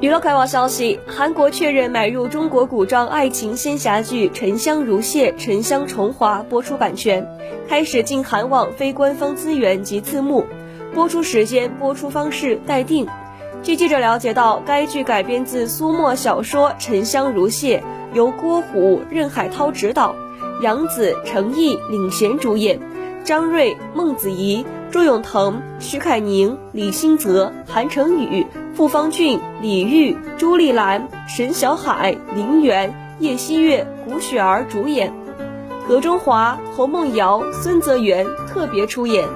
娱乐快报消息：韩国确认买入中国古装爱情仙侠剧《沉香如屑》《沉香重华》播出版权，开始进韩网非官方资源及字幕。播出时间、播出方式待定。据记者了解到，该剧改编自苏墨小说《沉香如屑》，由郭虎、任海涛执导，杨紫、程毅领衔主演，张睿、孟子怡、朱永腾、徐凯宁、李星泽、韩成宇。傅方俊、李玉、朱丽兰、沈小海、林媛、叶希月、古雪儿主演，何中华、侯梦瑶、孙泽源特别出演。